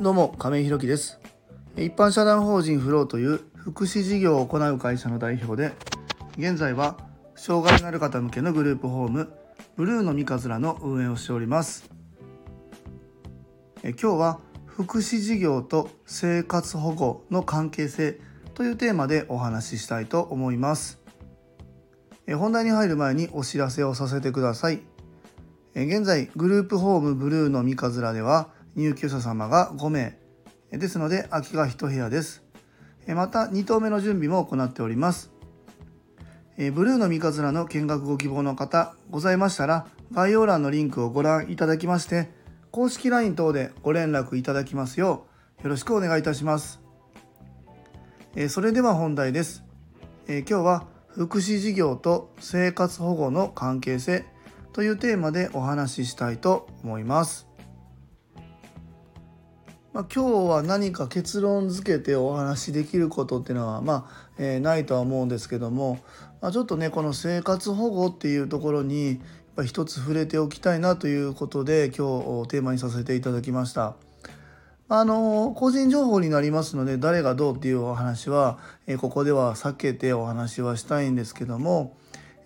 どうも亀井ひろきです。一般社団法人フローという福祉事業を行う会社の代表で現在は障害のある方向けのグループホームブルーの三日面の運営をしております。え今日は福祉事業と生活保護の関係性というテーマでお話ししたいと思います。え本題に入る前にお知らせをさせてください。え現在グループホームブルーの三日面では入居者様が5名ですので空きが1部屋です。また2棟目の準備も行っております。ブルーの三日面の見学ご希望の方ございましたら概要欄のリンクをご覧いただきまして公式 LINE 等でご連絡いただきますようよろしくお願いいたします。それでは本題です。今日は福祉事業と生活保護の関係性というテーマでお話ししたいと思います。まあ、今日は何か結論付けてお話しできることっていうのは、まあえー、ないとは思うんですけども、まあ、ちょっとねこの生活保護っていうところにやっぱ一つ触れておきたいなということで今日テーマにさせていただきました。あの個人情報になりますので誰がどうっていうお話は、え、ここでは避けてお話はしたいんですけども、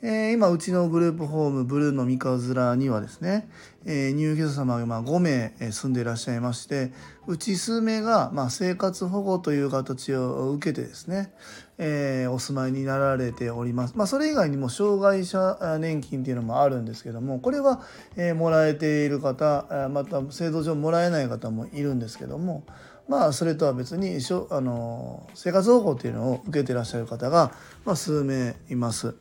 えー、今うちのグループホームブルーの三日面にはですね、えー、入居者様が5名住んでいらっしゃいましてうち数名がま生活保護という形を受けてですね、えー、お住まいになられております。まあ、それ以外にも障害者年金っていうのもあるんですけどもこれは、えもらえている方また制度上もらえない方もいるんですけどもまあそれとは別にあの生活保護っていうのを受けてらっしゃる方が、まあ、数名います。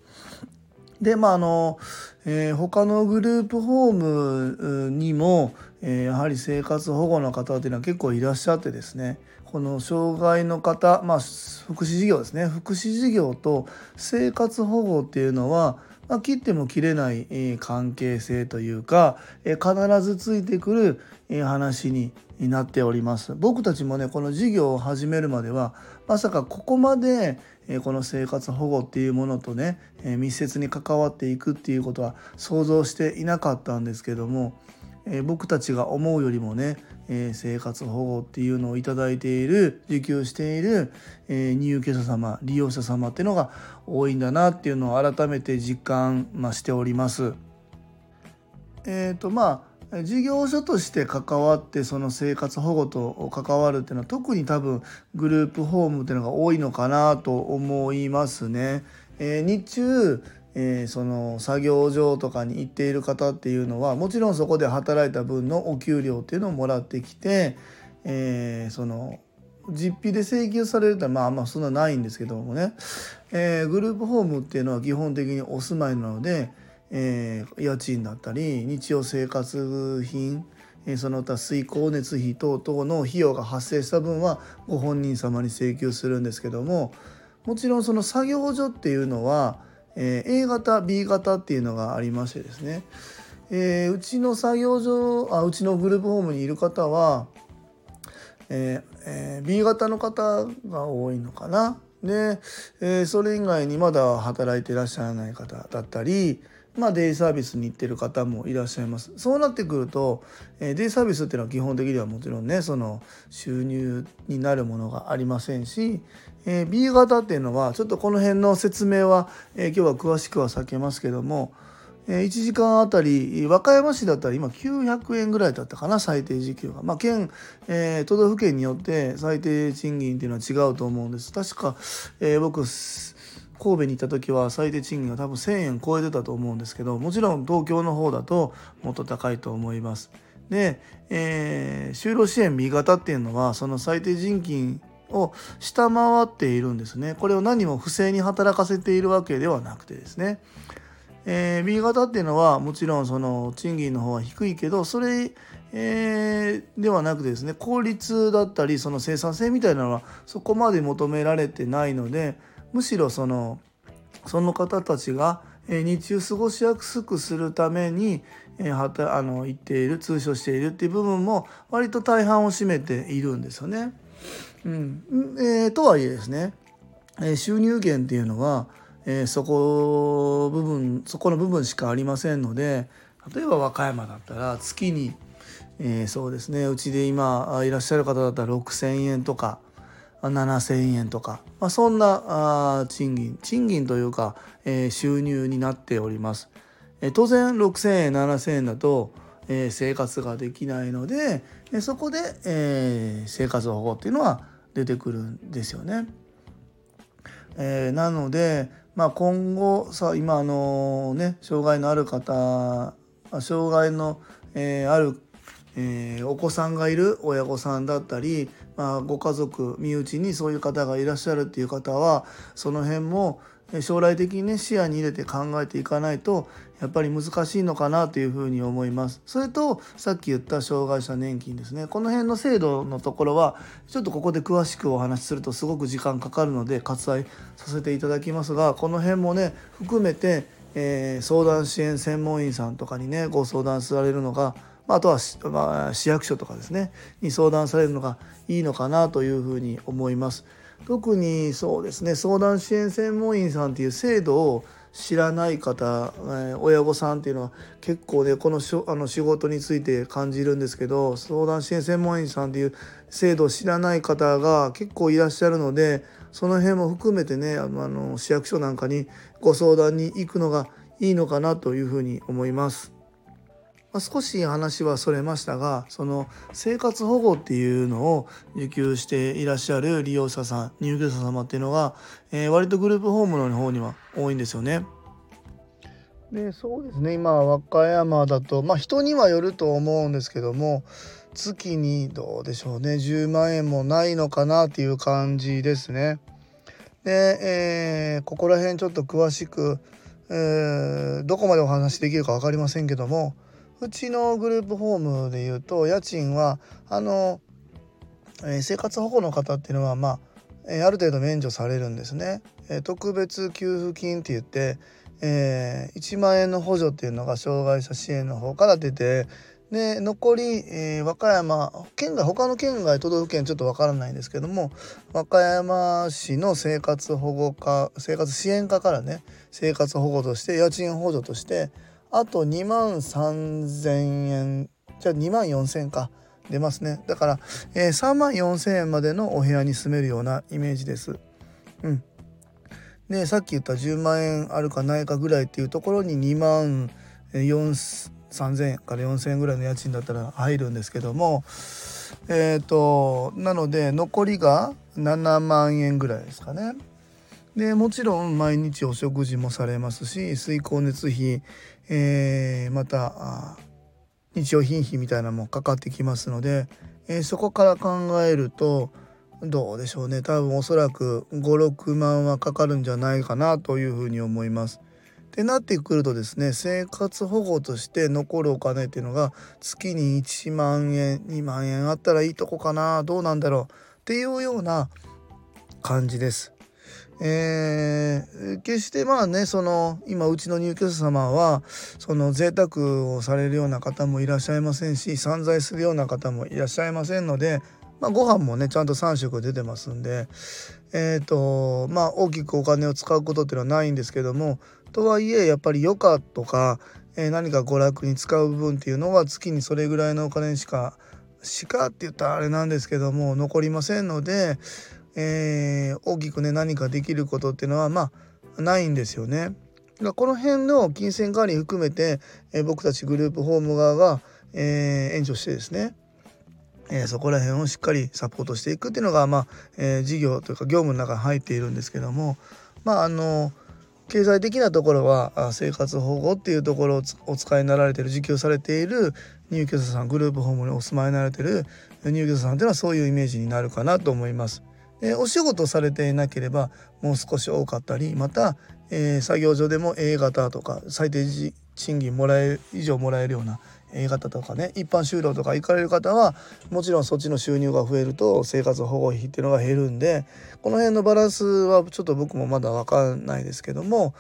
でまああの、えー、他のグループホームにも、えー、やはり生活保護の方っていうのは結構いらっしゃってですね。この障害の方、まあ、福祉事業ですね。福祉事業と生活保護っていうのは、まあ、切っても切れない、え、関係性というか、え、必ずついてくる、え、話になっております。僕たちもねこの事業を始めるまではまさかここまでえこの生活保護っていうものとねえ密接に関わっていくっていうことは想像していなかったんですけどもえ僕たちが思うよりもねえ生活保護っていうのを頂いている受給しているえ入居者様利用者様っていうのが多いんだなっていうのを改めて実感ましております。えーとまあ事業所として関わってその生活保護と関わるっていうのは特に多分グループホームっていうのが多いのかなと思いますね。えー、日中えー、その作業場とかに行っている方っていうのはもちろんそこで働いた分のお給料っていうのをもらってきて、えー、その実費で請求されるってまあまあそんなないんですけどもね、えー、グループホームっていうのは基本的にお住まいなので、えー、家賃だったり日用生活品その他水光熱費等々の費用が発生した分はご本人様に請求するんですけどももちろんその作業所っていうのは、えー、A 型 B 型っていうのがありましてですね、えー、うちの作業所あうちのグループホームにいる方は、えーえー、B 型の方が多いのかな。で、えー、それ以外にまだ働いていらっしゃらない方だったり、まあ、デイサービスに行ってる方もいらっしゃいます。そうなってくると、えー、デイサービスっていうのは基本的にはもちろんねその収入になるものがありませんし、えー、B 型っていうのはちょっとこの辺の説明は、えー、今日は詳しくは避けますけども、1時間あたり和歌山市だったら今900円ぐらいだったかな最低時給が。まあ、県、えー、都道府県によって最低賃金っていうのは違うと思うんです。確か、えー、僕神戸に行った時は最低賃金が多分1,000円超えてたと思うんですけどもちろん東京の方だともっと高いと思います。で、えー、就労支援 B 型っていうのはその最低賃金を下回っているんですね。これを何も不正に働かせているわけではなくてですね。えー、B 型っていうのはもちろんその賃金の方は低いけどそれ、えー、ではなくてですね効率だったりその生産性みたいなのはそこまで求められてないのでむしろそのその方たちが日中過ごしやすくするためにはたあの言っている通所しているっていう部分も割と大半を占めているんですよね。うんえー、とはいえですね、収入源っていうのは、えー、そこ部分そこの部分しかありませんので例えば和歌山だったら月にえー、そうですねうちで今いらっしゃる方だったら6,000円とか7,000円とか、まあ、そんなあ賃金賃金というか、えー、収入になっております。えー、当然6,000円7,000円だと、えー、生活ができないので、えそこで、え生活保護っていうのは出てくるんですよね。えなので、まあ、今後さ今あのね障害のある方障害の、えあるえー、お子さんがいる親御さんだったり、まあ、ご家族身内にそういう方がいらっしゃるっていう方はその辺も将来的にね視野に入れて考えていかないとやっぱり難しいのかなというふうに思います。それとさっき言った障害者年金ですねこの辺の制度のところはちょっとここで詳しくお話しするとすごく時間かかるので割愛させていただきますがこの辺もね含めて、えー、相談支援専門員さんとかにねご相談されるのがあとは、まあ、市役所とかですねに相談されるのがいいのかなというふうに思います。特にそうですね相談支援専門員さんっていう制度を知らない方、えー、親御さんっていうのは結構ねこのしょあの仕事について感じるんですけど相談支援専門員さんっていう制度を知らない方が結構いらっしゃるのでその辺も含めてねあのあの市役所なんかにご相談に行くのがいいのかなというふうに思います。まあ、少し話はそれましたがその生活保護っていうのを受給していらっしゃる利用者さん入居者様っていうのが、えー、割とグループホームの方には多いんですよね。でそうですね今和歌山だとまあ人にはよると思うんですけども月にどうでしょうね10万円もないのかなっていう感じですね。で、えー、ここら辺ちょっと詳しく、えー、どこまでお話できるか分かりませんけどもうちのグループホームでいうと家賃はあの、えー、生活保護の方っていうのはまあ、えー、ある程度免除されるんですね。えー、特別給付金って言って、えー、1万円の補助っていうのが障害者支援の方から出てで残り、えー、和歌山県外他の県外都道府県ちょっとわからないんですけども和歌山市の生活保護課生活支援課からね生活保護として家賃補助としてあと2万3000円。じゃあ2万4000円か。出ますね。だから、えー、3万4000円までのお部屋に住めるようなイメージです。うん。でさっき言った10万円あるかないかぐらいっていうところに2万3000円から4000円ぐらいの家賃だったら入るんですけどもえっ、ー、となので残りが7万円ぐらいですかね。でもちろん毎日お食事もされますし水光熱費、えー、また日用品費みたいなのもかかってきますので、えー、そこから考えるとどうでしょうね多分おそらく56万はかかるんじゃないかなというふうに思います。ってなってくるとですね生活保護として残るお金っていうのが月に1万円2万円あったらいいとこかなどうなんだろうっていうような感じです。えー、決してまあねその今うちの入居者様はその贅沢をされるような方もいらっしゃいませんし散財するような方もいらっしゃいませんので、まあ、ご飯もねちゃんと3食出てますんでえっ、ー、とまあ大きくお金を使うことっていうのはないんですけどもとはいえやっぱり余暇とか、えー、何か娯楽に使う部分っていうのは月にそれぐらいのお金しかしかって言ったらあれなんですけども残りませんのでえー、大きくね何かできることっていうのはまあないんですよね。この辺の金銭管理含めて、えー、僕たちグループホーム側が、えー、援助してですね、えー、そこら辺をしっかりサポートしていくっていうのが、まあえー、事業というか業務の中に入っているんですけどもまああの経済的なところは生活保護っていうところをお使いになられてる受給されている入居者さんグループホームにお住まいになられてる入居者さんっていうのはそういうイメージになるかなと思います。えお仕事されていなければもう少し多かったりまた、えー、作業所でも A 型とか最低賃金もらえる以上もらえるような A 型とかね一般就労とか行かれる方はもちろんそっちの収入が増えると生活保護費っていうのが減るんでこの辺のバランスはちょっと僕もまだ分かんないですけども、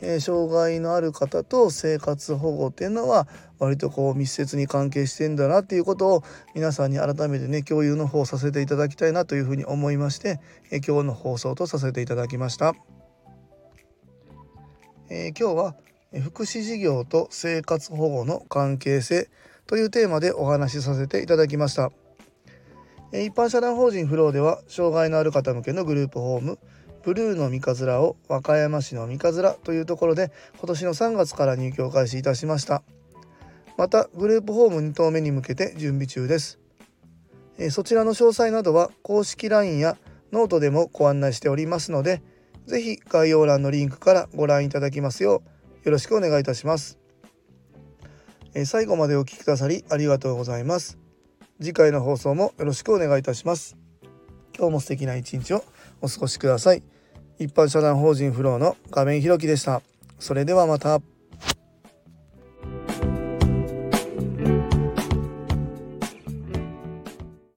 え、障害のある方と生活保護っていうのは割とこう密接に関係してんだなっていうことを皆さんに改めてね共有の方させていただきたいなというふうに思いまして、え、今日の放送とさせていただきました。えー、今日は福祉事業と生活保護の関係性というテーマでお話しさせていただきました一般社団法人フローでは障害のある方向けのグループホームブルーの三日面を和歌山市の三日面というところで今年の3月から入居を開始いたしました。またグループホーム2棟目に向けて準備中です。そちらの詳細などは公式 LINE やノートでもご案内しておりますので是非概要欄のリンクからご覧いただきますようよろしくお願いいたします。最後までお聴きくださりありがとうございます。次回の放送もよろしくお願いいたします。今日も素敵な一日をお過ごしください。一般社団法人フローの画面ひろきでした。それではまた。